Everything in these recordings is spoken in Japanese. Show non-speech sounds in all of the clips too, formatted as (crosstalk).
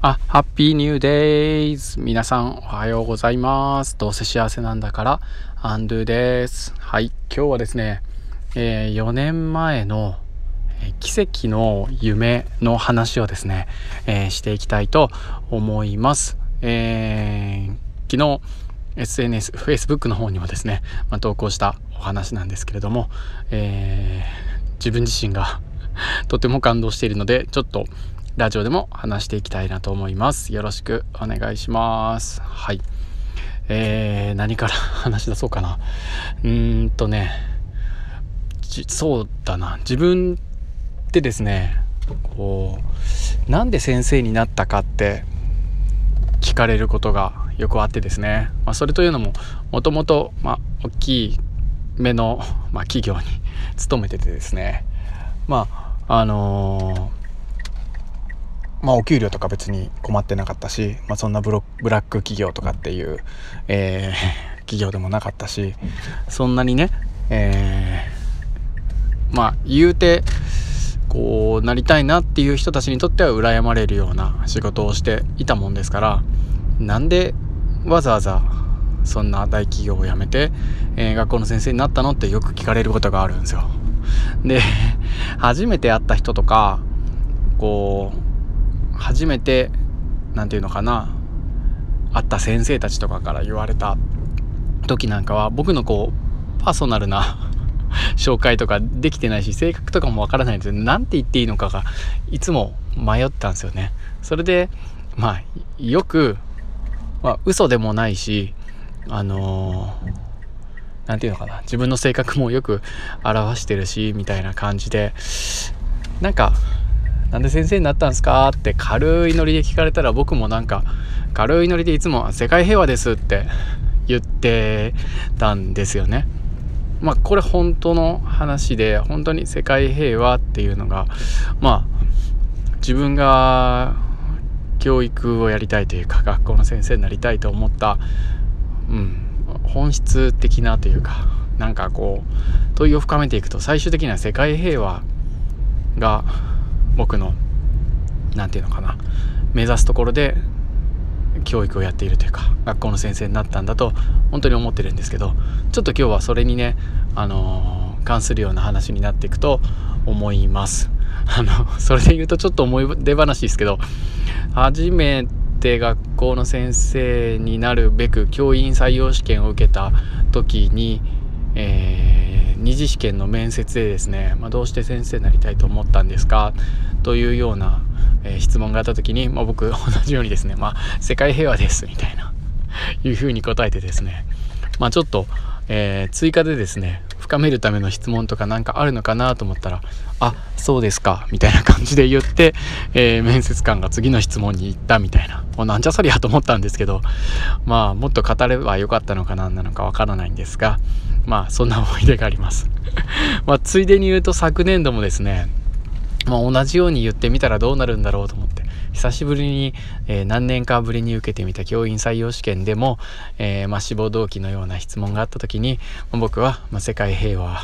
あ、ハッピーニューデイズ皆さんおはようございます。どうせ幸せなんだから、アンドゥです。はい、今日はですね、えー、4年前の、えー、奇跡の夢の話をですね、えー、していきたいと思います。え昨日、SNS、Facebook の方にもですね、まあ、投稿したお話なんですけれども、え自分自身が (laughs) とても感動しているので、ちょっとラジオでも話していきたいなと思います。よろしくお願いします。はい。えー、何から話し出そうかな。うーんとね、そうだな。自分ってですね、こう、なんで先生になったかって聞かれることがよくあってですね。まあ、それというのも、もともと、まあ、大きい目の、まあ、企業に勤めててですね。まあ、あのーまあ、お給料とか別に困ってなかったし、まあ、そんなブロブラック企業とかっていう、えー、(laughs) 企業でもなかったしそんなにね、えー、まあ言うてこうなりたいなっていう人たちにとっては羨まれるような仕事をしていたもんですからなんでわざわざそんな大企業を辞めて、えー、学校の先生になったのってよく聞かれることがあるんですよ。で (laughs) 初めて会った人とかこう初めて何て言うのかな会った先生たちとかから言われた時なんかは僕のこうパーソナルな (laughs) 紹介とかできてないし性格とかもわからないんですよ。何て言っていいのかがいつも迷ったんですよね。それでまあよく、まあ、嘘でもないしあの何、て言うのかな自分の性格もよく表してるしみたいな感じでなんかなんで先生になったんですか?」って軽いノリで聞かれたら僕もなんか軽いノリでいつも「世界平和です」って言ってたんですよね。まあこれ本当の話で本当に世界平和っていうのがまあ自分が教育をやりたいというか学校の先生になりたいと思った、うん、本質的なというかなんかこう問いを深めていくと最終的には世界平和が僕の何て言うのかな目指すところで教育をやっているというか学校の先生になったんだと本当に思ってるんですけどちょっと今日はそれにねあの、関するような話になっていくと思います。あのそれで言うとちょっと思い出話ですけど初めて学校の先生になるべく教員採用試験を受けた時に、えー、二次試験の面接でですね、まあ、どうして先生になりたいと思ったんですか？というような、えー、質問があった時に、まあ、僕同じようにですね、まあ、世界平和ですみたいないうふうに答えてですね、まあ、ちょっと、えー、追加でですね深めるための質問とか何かあるのかなと思ったら「あそうですか」みたいな感じで言って、(laughs) えー、面接官が次の質問に行ったみたいなもうなんじゃそりゃと思ったんですけどまあもっと語ればよかったのか何なのかわからないんですがまあそんな思い出があります。(laughs) まあついでに言うと昨年度もですねまあ、同じように言ってみたらどうなるんだろうと思って久しぶりに、えー、何年かぶりに受けてみた教員採用試験でも、えー、まあ、志望動機のような質問があった時に、僕は、ま世界平和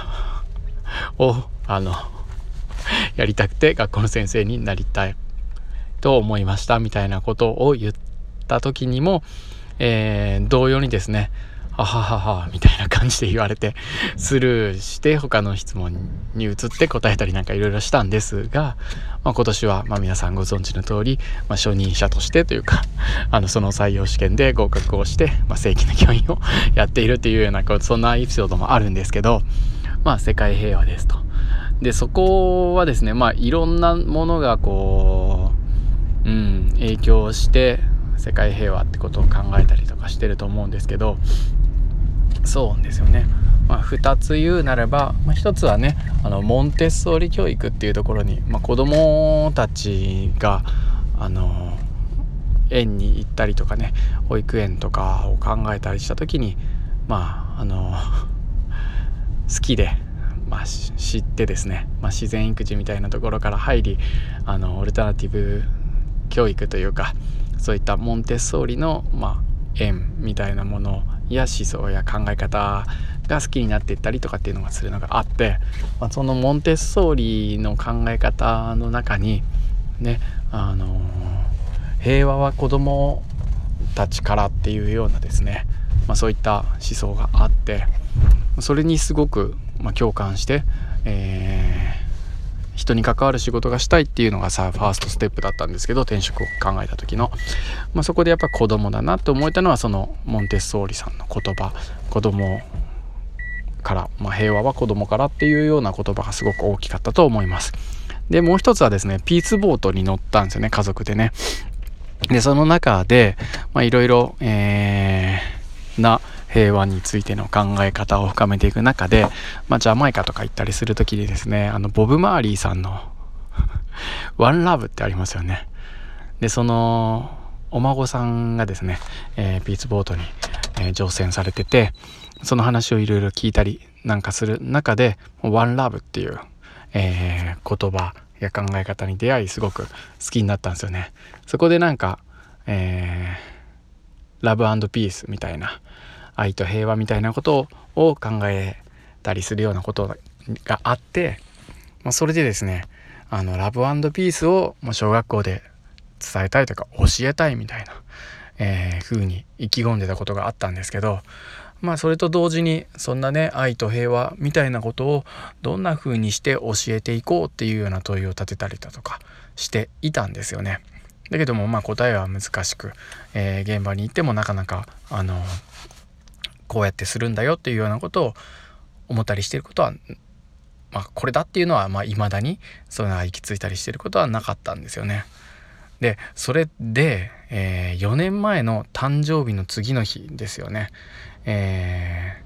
をあのやりたくて学校の先生になりたいと思いましたみたいなことを言った時にも、えー、同様にですねははははみたいな感じで言われて (laughs) スルーして他の質問に移って答えたりなんかいろいろしたんですが、まあ、今年はま皆さんご存知の通り、まあ、初任者としてというか (laughs) あのその採用試験で合格をして、まあ、正規の教員を (laughs) やっているというようなそんなエピソードもあるんですけどまあ世界平和ですと。でそこはですねまあいろんなものがこう、うん、影響して世界平和ってことを考えたりとかしてると思うんですけどそうですよね。まあ、2つ言うならば、まあ、1つはねあのモンテッソーリ教育っていうところに、まあ、子どもたちがあの園に行ったりとかね保育園とかを考えたりした時にまああの好きで、まあ、知ってですね、まあ、自然育児みたいなところから入りあのオルタナティブ教育というかそういったモンテッソーリの、まあ、縁みたいなものや思想や考え方が好きになっていったりとかっていうのがするのがあって、まあ、そのモンテッソーリの考え方の中にねあの平和は子供たちからっていうようなですね、まあ、そういった思想があってそれにすごく、ま共感して、えー、人に関わる仕事がしたいっていうのがさファーストステップだったんですけど転職を考えた時の、まあ、そこでやっぱ子供だなと思えたのはそのモンテッソーリさんの言葉子供から、まあ、平和は子供からっていうような言葉がすごく大きかったと思います。でもう一つはですねピースボートに乗ったんですよね家族でね。でその中でいろいろな平和についての考え方を深めていく中で、まあ、ジャマイカとか行ったりする時にですねあのボブ・マーリーさんの (laughs)「ワンラブってありますよね。でそのお孫さんがですね、えー、ピースボートに、えー、乗船されててその話をいろいろ聞いたりなんかする中で「ワンラブっていう、えー、言葉や考え方に出会いすごく好きになったんですよね。そこでなんか、えー、ラブピースみたいな愛と平和みたいなことを考えたりするようなことがあって、まあ、それでですねあのラブピースを小学校で伝えたいとか教えたいみたいな、えー、風に意気込んでたことがあったんですけどまあそれと同時にそんなね愛と平和みたいなことをどんな風にして教えていこうっていうような問いを立てたりだとかしていたんですよね。だけどもまあ答えは難しく、えー、現場に行ってもなかなかあのこうやってするんだよっていうようなことを思ったりしてることは、まあ、これだっていうのはま未だにそういうのが行き着いたりしてることはなかったんですよね。でそれで、えー、4年前の誕生日の次の日ですよね。え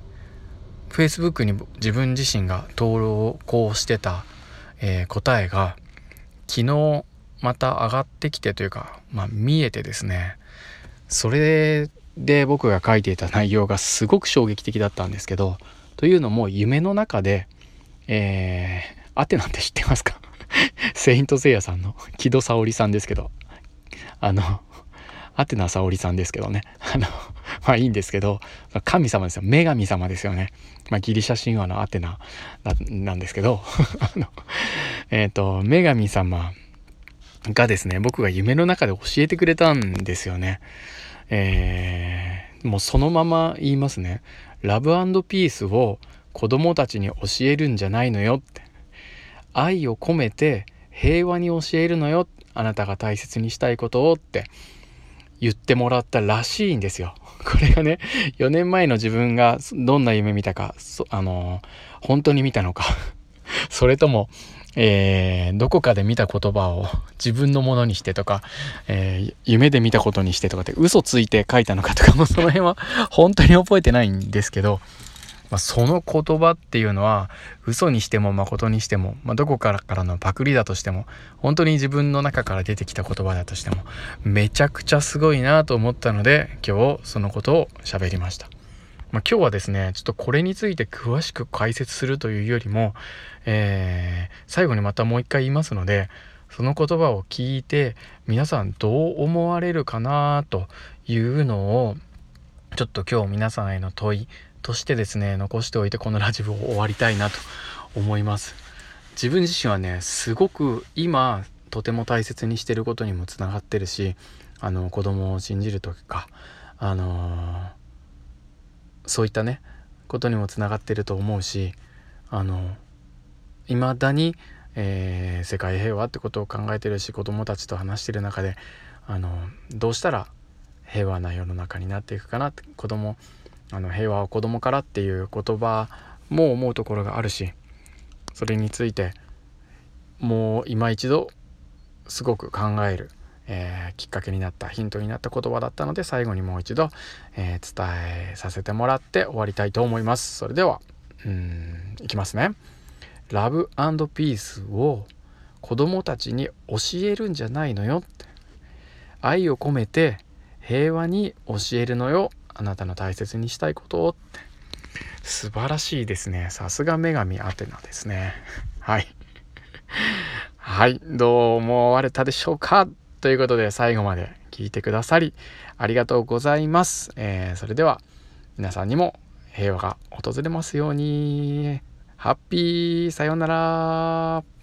ー、Facebook に自分自身が登録をしてた、えー、答えが昨日また上がってきてというか、まあ、見えてですねそれで僕が書いていた内容がすごく衝撃的だったんですけどというのも夢の中で、えー、アテナって知ってますか？(laughs) セイントセイヤさんの木戸沙織さんですけど。あのアテナ沙織さんですけどね。あのまあいいんですけど神様ですよ。女神様ですよね、まあ、ギリシャ神話のアテナなんですけど。(laughs) あのえっ、ー、と女神様がですね僕が夢の中で教えてくれたんですよね。えー、もうそのまま言いますね。ラブピースを子供たちに教えるんじゃないのよって。愛を込めて平和に教えるのよ。あなたが大切にしたいことをって。言ってもらったらしいんですよ。これがね4年前の自分がどんな夢見たかあの本当に見たのか。それとも、えー、どこかで見た言葉を (laughs) 自分のものにしてとか、えー、夢で見たことにしてとかって嘘ついて書いたのかとかも (laughs) その辺は本当に覚えてないんですけどまあ、その言葉っていうのは嘘にしても誠にしても、まあ、どこからからのパクリだとしても本当に自分の中から出てきた言葉だとしてもめちゃくちゃすごいなと思ったので今日そのことを喋りました。まあ、今日はですねちょっとこれについて詳しく解説するというよりも、えー、最後にまたもう一回言いますのでその言葉を聞いて皆さんどう思われるかなというのをちょっと今日皆さんへの問いとしてですね残しておいてこのラジオを終わりたいなと思います。自分自身はねすごく今とても大切にしてることにもつながってるしあの子供を信じるとかあのそういったねことにもつながってると思うしあの未だに、えー、世界平和ってことを考えてるし子供たちと話してる中であのどうしたら平和な世の中になっていくかなって子供あの平和は子供からっていう言葉も思うところがあるしそれについてもう今一度すごく考える、えー、きっかけになったヒントになった言葉だったので最後にもう一度、えー、伝えさせてもらって終わりたいと思います。それではうんいきますね。ラブピースを子供たちに教えるんじゃないのよ。って愛を込めて平和に教えるのよ。あなたの大切にしたいことを。って素晴らしいですね。さすが女神アテナですね。はい。はい。どう思われたでしょうか？ということで最後まで聞いてくださりありがとうございます、えー、それでは皆さんにも平和が訪れますように。ハッピーさようなら。